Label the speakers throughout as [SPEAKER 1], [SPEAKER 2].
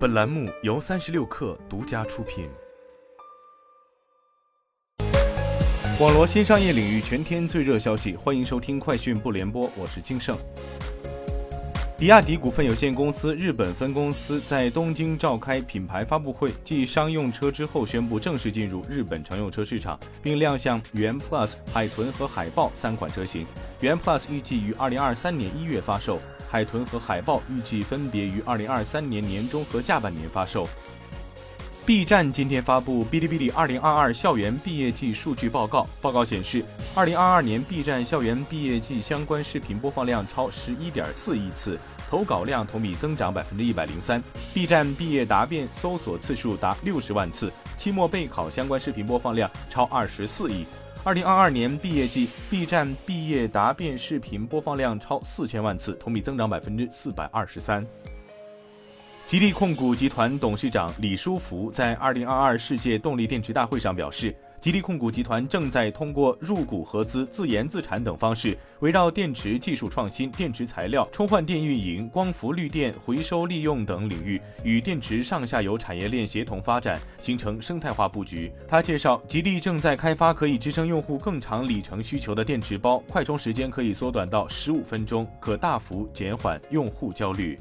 [SPEAKER 1] 本栏目由三十六氪独家出品。网罗新商业领域全天最热消息，欢迎收听快讯不联播，我是金盛。比亚迪股份有限公司日本分公司在东京召开品牌发布会，继商用车之后，宣布正式进入日本乘用车市场，并亮相元 Plus、海豚和海豹三款车型。元 Plus 预计于二零二三年一月发售。海豚和海豹预计分别于二零二三年年中和下半年发售。B 站今天发布哔哩哔哩二零二二校园毕业季数据报告，报告显示，二零二二年 B 站校园毕业季相关视频播放量超十一点四亿次，投稿量同比增长百分之一百零三。B 站毕业答辩搜索次数达六十万次，期末备考相关视频播放量超二十四亿。二零二二年毕业季，B 站毕业答辩视频播放量超四千万次，同比增长百分之四百二十三。吉利控股集团董事长李书福在二零二二世界动力电池大会上表示。吉利控股集团正在通过入股合资、自研自产等方式，围绕电池技术创新、电池材料、充换电运营、光伏绿电、回收利用等领域，与电池上下游产业链协同发展，形成生态化布局。他介绍，吉利正在开发可以支撑用户更长里程需求的电池包，快充时间可以缩短到十五分钟，可大幅减缓用户焦虑。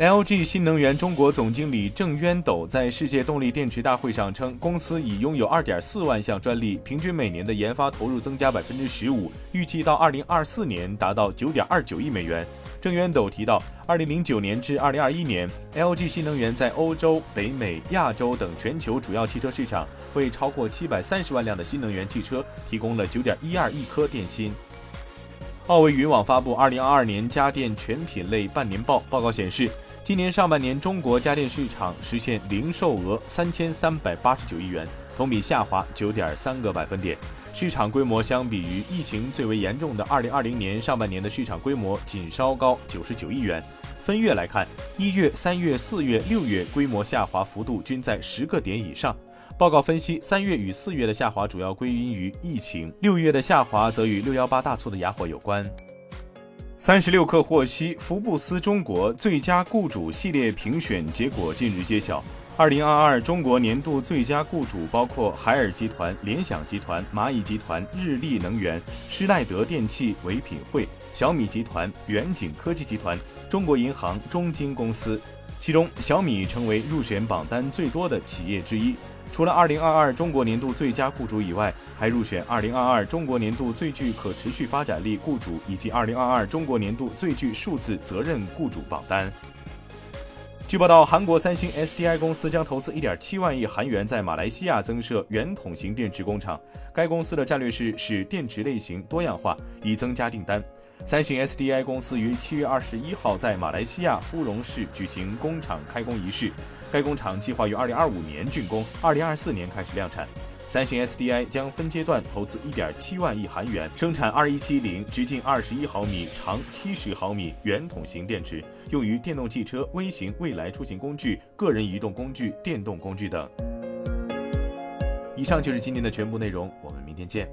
[SPEAKER 1] LG 新能源中国总经理郑渊斗在世界动力电池大会上称，公司已拥有2.4万项专利，平均每年的研发投入增加15%，预计到2024年达到9.29亿美元。郑渊斗提到，2009年至2021年，LG 新能源在欧洲、北美、亚洲等全球主要汽车市场，为超过730万辆的新能源汽车提供了9.12亿颗电芯。奥维云网发布2022年家电全品类半年报，报告显示，今年上半年中国家电市场实现零售额三千三百八十九亿元，同比下滑九点三个百分点。市场规模相比于疫情最为严重的2020年上半年的市场规模仅稍高九十九亿元。分月来看，一月、三月、四月、六月规模下滑幅度均在十个点以上。报告分析，三月与四月的下滑主要归因于疫情，六月的下滑则与六幺八大促的哑火有关。三十六氪获悉，福布斯中国最佳雇主系列评选结果近日揭晓。二零二二中国年度最佳雇主包括海尔集团、联想集团、蚂蚁集团、日立能源、施耐德电器、唯品会、小米集团、远景科技集团、中国银行、中金公司。其中，小米成为入选榜单最多的企业之一。除了2022中国年度最佳雇主以外，还入选2022中国年度最具可持续发展力雇主以及2022中国年度最具数字责任雇主榜单。据报道，韩国三星 SDI 公司将投资1.7万亿韩元在马来西亚增设圆筒型电池工厂。该公司的战略是使电池类型多样化，以增加订单。三星 SDI 公司于7月21号在马来西亚芙蓉市举行工厂开工仪式。该工厂计划于二零二五年竣工，二零二四年开始量产。三星 SDI 将分阶段投资一点七万亿韩元，生产二一七零直径二十一毫米、长七十毫米圆筒型电池，用于电动汽车、微型未来出行工具、个人移动工具、电动工具等。以上就是今天的全部内容，我们明天见。